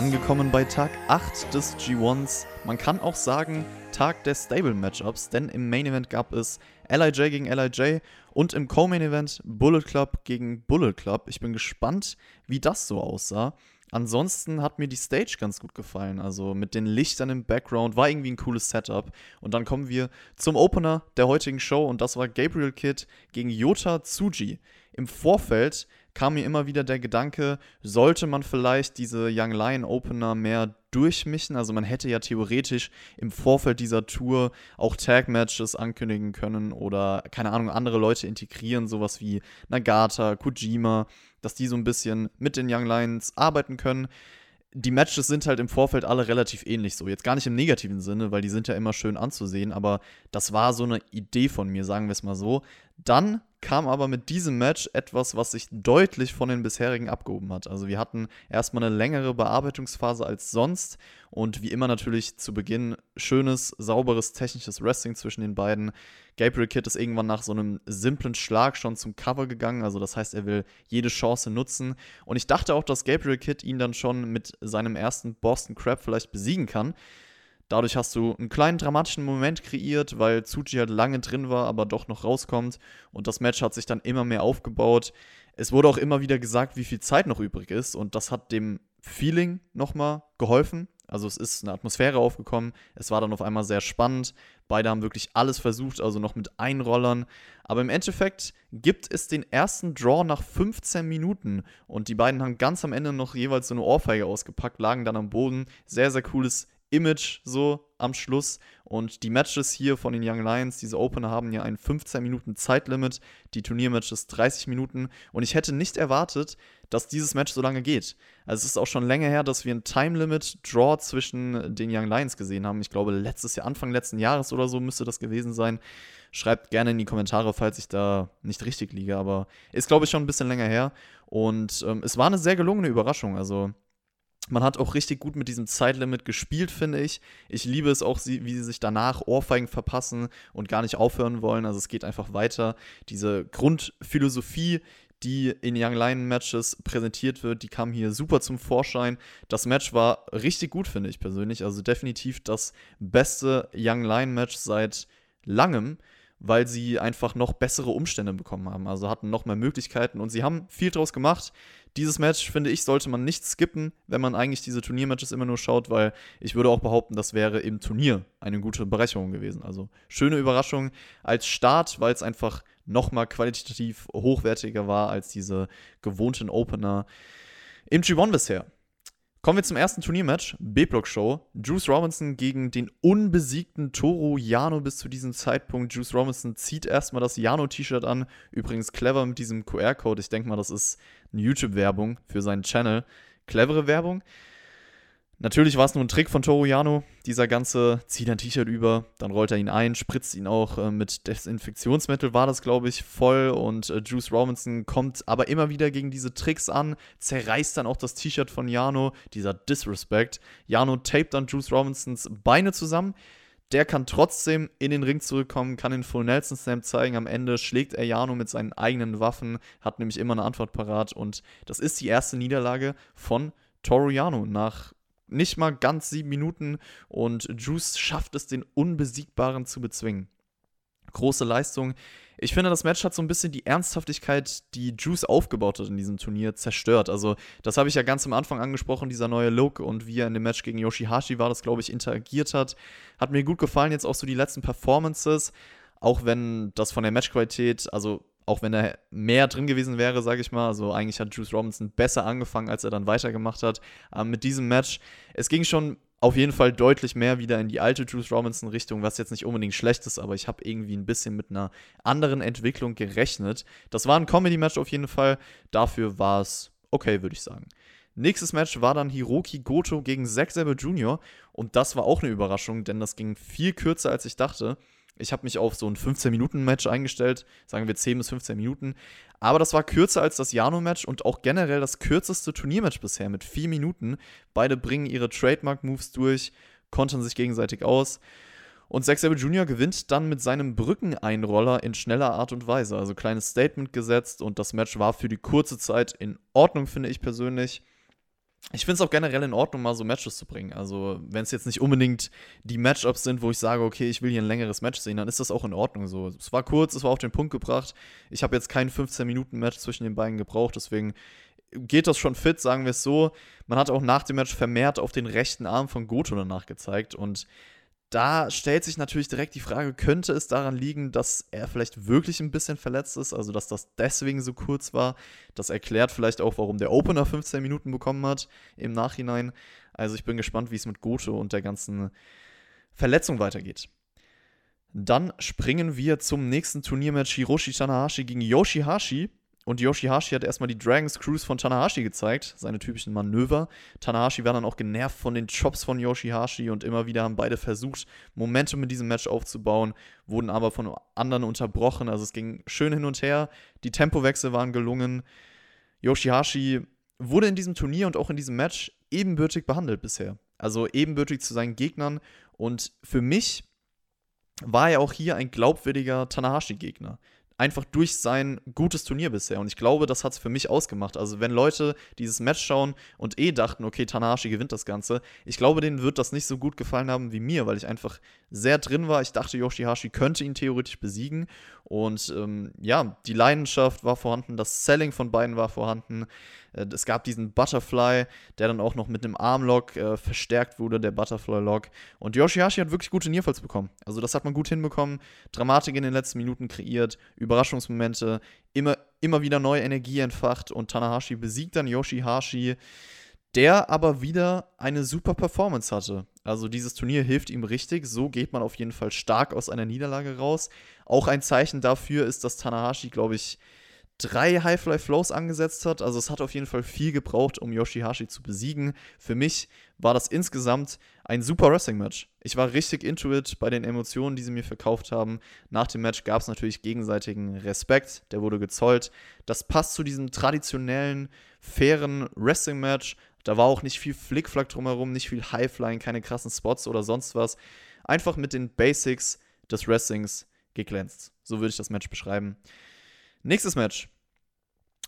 Angekommen bei Tag 8 des G1s. Man kann auch sagen, Tag der Stable Matchups, denn im Main Event gab es LIJ gegen LIJ und im Co-Main Event Bullet Club gegen Bullet Club. Ich bin gespannt, wie das so aussah. Ansonsten hat mir die Stage ganz gut gefallen. Also mit den Lichtern im Background war irgendwie ein cooles Setup. Und dann kommen wir zum Opener der heutigen Show und das war Gabriel Kidd gegen Yota Tsuji. Im Vorfeld kam mir immer wieder der Gedanke, sollte man vielleicht diese Young Lion Opener mehr durchmischen? Also man hätte ja theoretisch im Vorfeld dieser Tour auch Tag-Matches ankündigen können oder, keine Ahnung, andere Leute integrieren, sowas wie Nagata, Kojima, dass die so ein bisschen mit den Young Lions arbeiten können die Matches sind halt im Vorfeld alle relativ ähnlich so. Jetzt gar nicht im negativen Sinne, weil die sind ja immer schön anzusehen, aber das war so eine Idee von mir, sagen wir es mal so. Dann kam aber mit diesem Match etwas, was sich deutlich von den bisherigen abgehoben hat. Also wir hatten erstmal eine längere Bearbeitungsphase als sonst und wie immer natürlich zu Beginn schönes, sauberes, technisches Wrestling zwischen den beiden. Gabriel Kidd ist irgendwann nach so einem simplen Schlag schon zum Cover gegangen, also das heißt, er will jede Chance nutzen und ich dachte auch, dass Gabriel Kidd ihn dann schon mit seinem ersten Boston Crab vielleicht besiegen kann. Dadurch hast du einen kleinen dramatischen Moment kreiert, weil Tsuji halt lange drin war, aber doch noch rauskommt. Und das Match hat sich dann immer mehr aufgebaut. Es wurde auch immer wieder gesagt, wie viel Zeit noch übrig ist. Und das hat dem Feeling nochmal geholfen. Also es ist eine Atmosphäre aufgekommen. Es war dann auf einmal sehr spannend. Beide haben wirklich alles versucht, also noch mit Einrollern. Aber im Endeffekt gibt es den ersten Draw nach 15 Minuten. Und die beiden haben ganz am Ende noch jeweils so eine Ohrfeige ausgepackt, lagen dann am Boden. Sehr, sehr cooles Image so am Schluss. Und die Matches hier von den Young Lions, diese Opener, haben ja ein 15 Minuten Zeitlimit, die Turniermatches 30 Minuten. Und ich hätte nicht erwartet, dass dieses Match so lange geht. Also es ist auch schon länger her, dass wir ein Time Limit Draw zwischen den Young Lions gesehen haben. Ich glaube, letztes Jahr, Anfang letzten Jahres oder so müsste das gewesen sein. Schreibt gerne in die Kommentare, falls ich da nicht richtig liege, aber ist, glaube ich, schon ein bisschen länger her. Und ähm, es war eine sehr gelungene Überraschung. Also man hat auch richtig gut mit diesem Zeitlimit gespielt, finde ich. Ich liebe es auch, wie sie sich danach Ohrfeigen verpassen und gar nicht aufhören wollen. Also es geht einfach weiter. Diese Grundphilosophie, die in Young Lion Matches präsentiert wird, die kam hier super zum Vorschein. Das Match war richtig gut, finde ich persönlich. Also definitiv das beste Young Lion Match seit langem weil sie einfach noch bessere Umstände bekommen haben. Also hatten noch mehr Möglichkeiten und sie haben viel draus gemacht. Dieses Match, finde ich, sollte man nicht skippen, wenn man eigentlich diese Turniermatches immer nur schaut, weil ich würde auch behaupten, das wäre im Turnier eine gute Bereicherung gewesen. Also schöne Überraschung als Start, weil es einfach nochmal qualitativ hochwertiger war als diese gewohnten Opener im G1 bisher. Kommen wir zum ersten Turniermatch, B-Block-Show. Juice Robinson gegen den unbesiegten Toru Yano bis zu diesem Zeitpunkt. Juice Robinson zieht erstmal das Yano-T-Shirt an. Übrigens clever mit diesem QR-Code. Ich denke mal, das ist eine YouTube-Werbung für seinen Channel. Clevere Werbung. Natürlich war es nur ein Trick von Toru Yano, dieser ganze, zieht ein T-Shirt über, dann rollt er ihn ein, spritzt ihn auch äh, mit Desinfektionsmittel, war das, glaube ich, voll. Und äh, Juice Robinson kommt aber immer wieder gegen diese Tricks an, zerreißt dann auch das T-Shirt von Yano, dieser Disrespect. Yano tapet dann Juice Robinsons Beine zusammen. Der kann trotzdem in den Ring zurückkommen, kann den Full Nelson Slam zeigen. Am Ende schlägt er Yano mit seinen eigenen Waffen, hat nämlich immer eine Antwort parat. Und das ist die erste Niederlage von Toru Yano nach nicht mal ganz sieben Minuten und Juice schafft es, den Unbesiegbaren zu bezwingen. Große Leistung. Ich finde, das Match hat so ein bisschen die Ernsthaftigkeit, die Juice aufgebaut hat in diesem Turnier, zerstört. Also, das habe ich ja ganz am Anfang angesprochen, dieser neue Look und wie er in dem Match gegen Yoshihashi war, das glaube ich, interagiert hat. Hat mir gut gefallen, jetzt auch so die letzten Performances. Auch wenn das von der Matchqualität, also auch wenn er mehr drin gewesen wäre, sage ich mal. Also eigentlich hat Juice Robinson besser angefangen, als er dann weitergemacht hat. Ähm, mit diesem Match, es ging schon auf jeden Fall deutlich mehr wieder in die alte Juice Robinson-Richtung, was jetzt nicht unbedingt schlecht ist, aber ich habe irgendwie ein bisschen mit einer anderen Entwicklung gerechnet. Das war ein Comedy-Match auf jeden Fall. Dafür war es okay, würde ich sagen. Nächstes Match war dann Hiroki Goto gegen Zack Sabre Jr. Und das war auch eine Überraschung, denn das ging viel kürzer, als ich dachte. Ich habe mich auf so ein 15-Minuten-Match eingestellt, sagen wir 10 bis 15 Minuten. Aber das war kürzer als das Jano-Match und auch generell das kürzeste Turniermatch bisher mit 4 Minuten. Beide bringen ihre Trademark-Moves durch, kontern sich gegenseitig aus. Und Zack Sabre Jr. gewinnt dann mit seinem Brückeneinroller in schneller Art und Weise. Also kleines Statement gesetzt und das Match war für die kurze Zeit in Ordnung, finde ich persönlich. Ich finde es auch generell in Ordnung, mal so Matches zu bringen. Also, wenn es jetzt nicht unbedingt die Matchups sind, wo ich sage, okay, ich will hier ein längeres Match sehen, dann ist das auch in Ordnung so. Es war kurz, es war auf den Punkt gebracht. Ich habe jetzt kein 15-Minuten-Match zwischen den beiden gebraucht, deswegen geht das schon fit, sagen wir es so. Man hat auch nach dem Match vermehrt auf den rechten Arm von Goto danach gezeigt und da stellt sich natürlich direkt die Frage, könnte es daran liegen, dass er vielleicht wirklich ein bisschen verletzt ist, also dass das deswegen so kurz war. Das erklärt vielleicht auch, warum der Opener 15 Minuten bekommen hat im Nachhinein. Also ich bin gespannt, wie es mit Goto und der ganzen Verletzung weitergeht. Dann springen wir zum nächsten Turniermatch Hiroshi Tanahashi gegen Yoshihashi. Und Yoshihashi hat erstmal die Dragons Cruise von Tanahashi gezeigt, seine typischen Manöver. Tanahashi war dann auch genervt von den Chops von Yoshihashi und immer wieder haben beide versucht, Momentum in diesem Match aufzubauen, wurden aber von anderen unterbrochen. Also es ging schön hin und her. Die Tempowechsel waren gelungen. Yoshihashi wurde in diesem Turnier und auch in diesem Match ebenbürtig behandelt bisher. Also ebenbürtig zu seinen Gegnern. Und für mich war er auch hier ein glaubwürdiger Tanahashi-Gegner einfach durch sein gutes Turnier bisher. Und ich glaube, das hat es für mich ausgemacht. Also, wenn Leute dieses Match schauen und eh dachten, okay, Tanahashi gewinnt das Ganze, ich glaube, denen wird das nicht so gut gefallen haben wie mir, weil ich einfach sehr drin war. Ich dachte, Yoshihashi könnte ihn theoretisch besiegen. Und ähm, ja, die Leidenschaft war vorhanden, das Selling von beiden war vorhanden. Äh, es gab diesen Butterfly, der dann auch noch mit einem Armlock äh, verstärkt wurde, der Butterfly-Lock. Und Yoshihashi hat wirklich gute Nearfalls bekommen. Also das hat man gut hinbekommen. Dramatik in den letzten Minuten kreiert, Überraschungsmomente, immer, immer wieder neue Energie entfacht und Tanahashi besiegt dann Yoshihashi der aber wieder eine super Performance hatte. Also dieses Turnier hilft ihm richtig, so geht man auf jeden Fall stark aus einer Niederlage raus. Auch ein Zeichen dafür ist, dass Tanahashi, glaube ich, drei High-Fly-Flows angesetzt hat. Also es hat auf jeden Fall viel gebraucht, um Yoshihashi zu besiegen. Für mich war das insgesamt ein super Wrestling-Match. Ich war richtig into it bei den Emotionen, die sie mir verkauft haben. Nach dem Match gab es natürlich gegenseitigen Respekt, der wurde gezollt. Das passt zu diesem traditionellen, fairen Wrestling-Match. Da war auch nicht viel Flickflack drumherum, nicht viel Highflying, keine krassen Spots oder sonst was. Einfach mit den Basics des Wrestlings geglänzt. So würde ich das Match beschreiben. Nächstes Match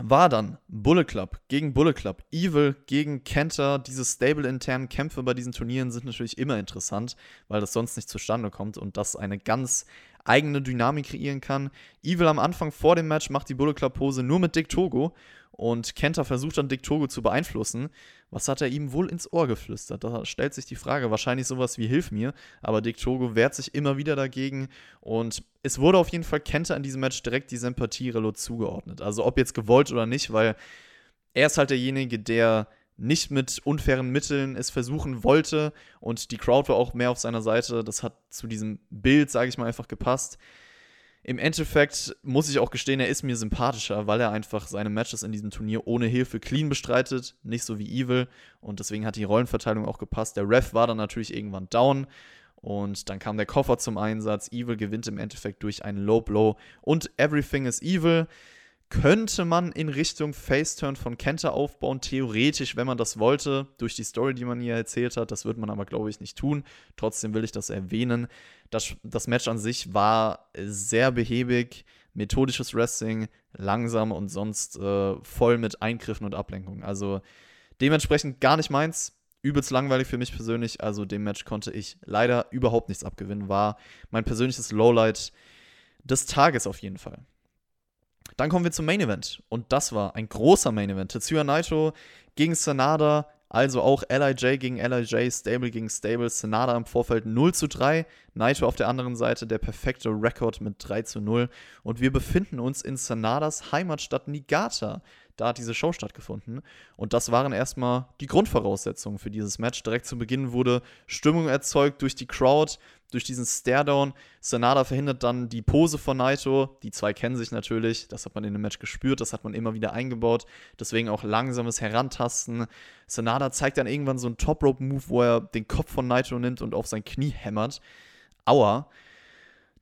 war dann Bullet Club gegen Bullet Club. Evil gegen Kenter. Diese stable-internen Kämpfe bei diesen Turnieren sind natürlich immer interessant, weil das sonst nicht zustande kommt und das eine ganz eigene Dynamik kreieren kann. Evil am Anfang vor dem Match macht die Bullet Club Pose nur mit Dick Togo und Kenta versucht dann Dick Togo zu beeinflussen. Was hat er ihm wohl ins Ohr geflüstert? Da stellt sich die Frage, wahrscheinlich sowas wie Hilf mir, aber Dick Togo wehrt sich immer wieder dagegen und es wurde auf jeden Fall Kenta in diesem Match direkt die Sympathie-Relo zugeordnet. Also ob jetzt gewollt oder nicht, weil er ist halt derjenige, der nicht mit unfairen Mitteln es versuchen wollte und die Crowd war auch mehr auf seiner Seite. Das hat zu diesem Bild, sage ich mal, einfach gepasst. Im Endeffekt muss ich auch gestehen, er ist mir sympathischer, weil er einfach seine Matches in diesem Turnier ohne Hilfe clean bestreitet, nicht so wie Evil. Und deswegen hat die Rollenverteilung auch gepasst. Der Ref war dann natürlich irgendwann down. Und dann kam der Koffer zum Einsatz. Evil gewinnt im Endeffekt durch einen Low Blow. Und Everything is Evil könnte man in Richtung Faceturn von Kenta aufbauen, theoretisch, wenn man das wollte, durch die Story, die man hier erzählt hat. Das wird man aber, glaube ich, nicht tun. Trotzdem will ich das erwähnen. Das, das Match an sich war sehr behäbig, methodisches Wrestling, langsam und sonst äh, voll mit Eingriffen und Ablenkungen. Also dementsprechend gar nicht meins. Übelst langweilig für mich persönlich. Also dem Match konnte ich leider überhaupt nichts abgewinnen. War mein persönliches Lowlight des Tages auf jeden Fall. Dann kommen wir zum Main Event. Und das war ein großer Main Event. Tetsuya Naito gegen Sanada. Also auch LIJ gegen LIJ, Stable gegen Stable, Sanada im Vorfeld 0 zu 3, Naito auf der anderen Seite der perfekte Rekord mit 3 zu 0. Und wir befinden uns in Sanadas Heimatstadt Niigata. Da hat diese Show stattgefunden. Und das waren erstmal die Grundvoraussetzungen für dieses Match. Direkt zu Beginn wurde Stimmung erzeugt durch die Crowd, durch diesen Staredown. Sanada verhindert dann die Pose von Naito. Die zwei kennen sich natürlich. Das hat man in dem Match gespürt. Das hat man immer wieder eingebaut. Deswegen auch langsames Herantasten. Sanada zeigt dann irgendwann so einen Top-Rope-Move, wo er den Kopf von Naito nimmt und auf sein Knie hämmert. Aua.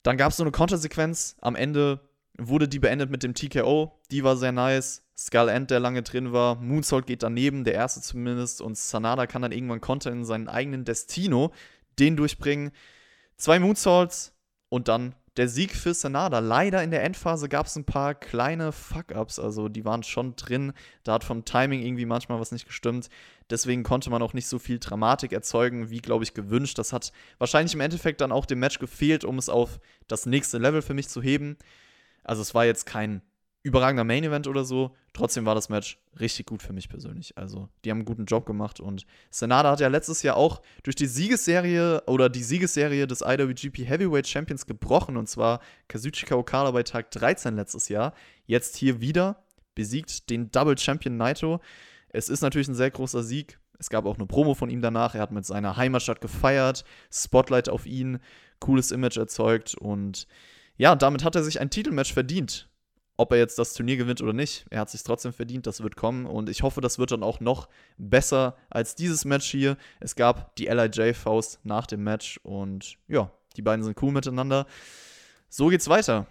Dann gab es so eine Kontersequenz. Am Ende wurde die beendet mit dem TKO. Die war sehr nice. Skull End, der lange drin war. Moonsault geht daneben, der erste zumindest. Und Sanada kann dann irgendwann Konter in seinen eigenen Destino den durchbringen. Zwei Moonsaults und dann der Sieg für Sanada. Leider in der Endphase gab es ein paar kleine Fuck-Ups, also die waren schon drin. Da hat vom Timing irgendwie manchmal was nicht gestimmt. Deswegen konnte man auch nicht so viel Dramatik erzeugen, wie, glaube ich, gewünscht. Das hat wahrscheinlich im Endeffekt dann auch dem Match gefehlt, um es auf das nächste Level für mich zu heben. Also es war jetzt kein überragender Main Event oder so. Trotzdem war das Match richtig gut für mich persönlich. Also, die haben einen guten Job gemacht und Senada hat ja letztes Jahr auch durch die Siegesserie oder die Siegesserie des IWGP Heavyweight Champions gebrochen und zwar Kazuchika Okada bei Tag 13 letztes Jahr. Jetzt hier wieder besiegt den Double Champion Naito. Es ist natürlich ein sehr großer Sieg. Es gab auch eine Promo von ihm danach. Er hat mit seiner Heimatstadt gefeiert, Spotlight auf ihn, cooles Image erzeugt und ja, damit hat er sich ein Titelmatch verdient ob er jetzt das Turnier gewinnt oder nicht, er hat sich trotzdem verdient, das wird kommen und ich hoffe, das wird dann auch noch besser als dieses Match hier. Es gab die LIJ-Faust nach dem Match und ja, die beiden sind cool miteinander. So geht's weiter.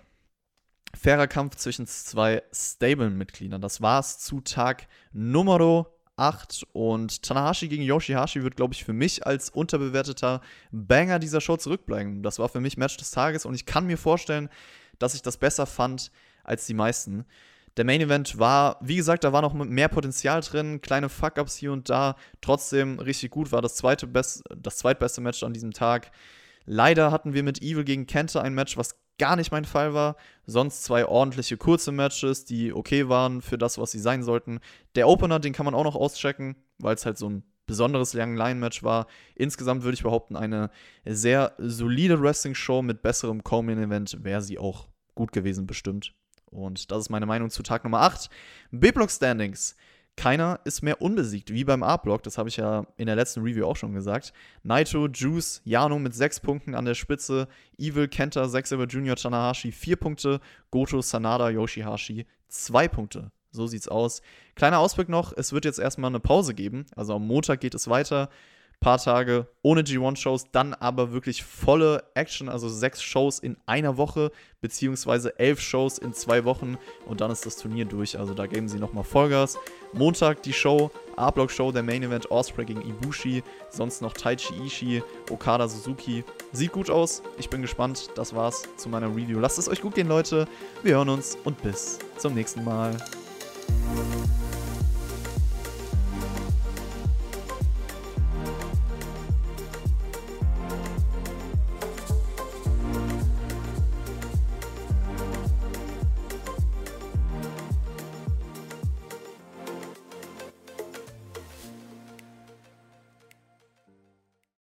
Fairer Kampf zwischen zwei Stable-Mitgliedern. Das war's zu Tag Nummer 8 und Tanahashi gegen Yoshihashi wird, glaube ich, für mich als unterbewerteter Banger dieser Show zurückbleiben. Das war für mich Match des Tages und ich kann mir vorstellen, dass ich das besser fand als die meisten. Der Main Event war, wie gesagt, da war noch mehr Potenzial drin, kleine Fuck-Ups hier und da. Trotzdem richtig gut, war das, zweite Best, das zweitbeste Match an diesem Tag. Leider hatten wir mit Evil gegen Kenta ein Match, was gar nicht mein Fall war. Sonst zwei ordentliche kurze Matches, die okay waren für das, was sie sein sollten. Der Opener, den kann man auch noch auschecken, weil es halt so ein besonderes Young Lion Match war. Insgesamt würde ich behaupten, eine sehr solide Wrestling-Show mit besserem Co-Main-Event wäre sie auch gut gewesen, bestimmt. Und das ist meine Meinung zu Tag Nummer 8. B-Block-Standings. Keiner ist mehr unbesiegt, wie beim A-Block. Das habe ich ja in der letzten Review auch schon gesagt. Naito, Juice, Yano mit 6 Punkten an der Spitze. Evil, Kenta, 6 über Junior Tanahashi 4 Punkte. Goto, Sanada, Yoshihashi 2 Punkte. So sieht's aus. Kleiner Ausblick noch: Es wird jetzt erstmal eine Pause geben. Also am Montag geht es weiter paar Tage ohne G1-Shows, dann aber wirklich volle Action, also sechs Shows in einer Woche, beziehungsweise elf Shows in zwei Wochen und dann ist das Turnier durch. Also da geben sie nochmal Vollgas. Montag die Show, A-Block-Show, der Main Event, Osprey gegen Ibushi, sonst noch Taichi Ishii, Okada Suzuki. Sieht gut aus, ich bin gespannt. Das war's zu meiner Review. Lasst es euch gut gehen, Leute. Wir hören uns und bis zum nächsten Mal.